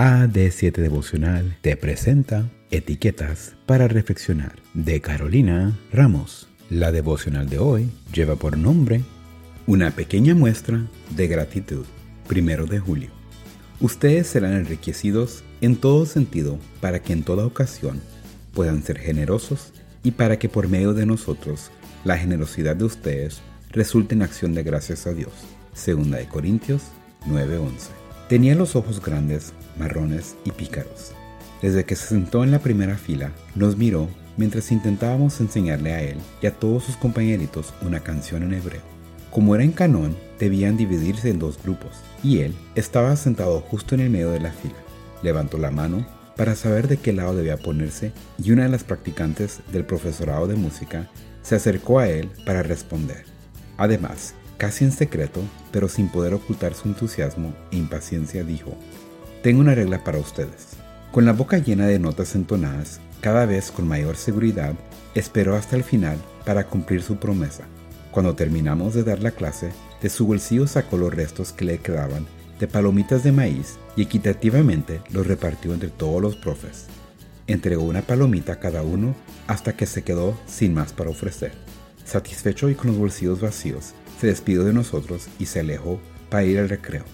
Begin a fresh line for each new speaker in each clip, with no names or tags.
AD7 Devocional te presenta Etiquetas para Reflexionar de Carolina Ramos. La devocional de hoy lleva por nombre Una pequeña muestra de gratitud, primero de julio. Ustedes serán enriquecidos en todo sentido para que en toda ocasión puedan ser generosos y para que por medio de nosotros la generosidad de ustedes resulte en acción de gracias a Dios. Segunda de Corintios 9:11. Tenía los ojos grandes, marrones y pícaros. Desde que se sentó en la primera fila, nos miró mientras intentábamos enseñarle a él y a todos sus compañeritos una canción en hebreo. Como era en canón, debían dividirse en dos grupos, y él estaba sentado justo en el medio de la fila. Levantó la mano para saber de qué lado debía ponerse y una de las practicantes del profesorado de música se acercó a él para responder. Además, casi en secreto, pero sin poder ocultar su entusiasmo e impaciencia, dijo, Tengo una regla para ustedes. Con la boca llena de notas entonadas, cada vez con mayor seguridad, esperó hasta el final para cumplir su promesa. Cuando terminamos de dar la clase, de su bolsillo sacó los restos que le quedaban de palomitas de maíz y equitativamente los repartió entre todos los profes. Entregó una palomita a cada uno hasta que se quedó sin más para ofrecer. Satisfecho y con los bolsillos vacíos, se despidió de nosotros y se alejó para ir al recreo.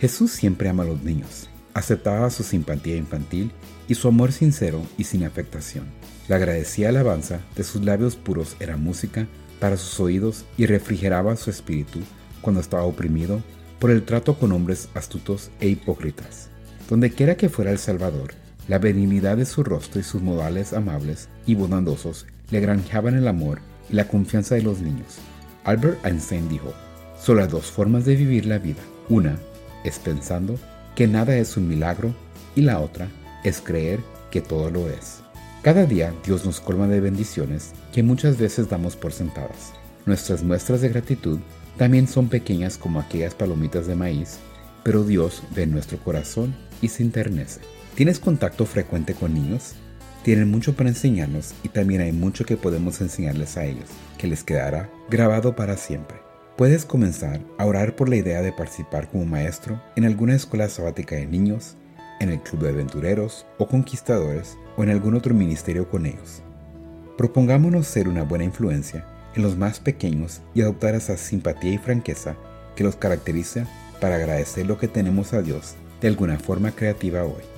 Jesús siempre ama a los niños, aceptaba su simpatía infantil y su amor sincero y sin afectación. La agradecía alabanza de sus labios puros era música para sus oídos y refrigeraba su espíritu cuando estaba oprimido por el trato con hombres astutos e hipócritas. Donde quiera que fuera el Salvador, la benignidad de su rostro y sus modales amables y bondadosos le granjeaban el amor y la confianza de los niños. Albert Einstein dijo, solo hay dos formas de vivir la vida. Una es pensando que nada es un milagro y la otra es creer que todo lo es. Cada día Dios nos colma de bendiciones que muchas veces damos por sentadas. Nuestras muestras de gratitud también son pequeñas como aquellas palomitas de maíz, pero Dios ve nuestro corazón y se internece. ¿Tienes contacto frecuente con niños? Tienen mucho para enseñarnos y también hay mucho que podemos enseñarles a ellos, que les quedará grabado para siempre. Puedes comenzar a orar por la idea de participar como maestro en alguna escuela sabática de niños, en el club de aventureros o conquistadores o en algún otro ministerio con ellos. Propongámonos ser una buena influencia en los más pequeños y adoptar esa simpatía y franqueza que los caracteriza para agradecer lo que tenemos a Dios de alguna forma creativa hoy.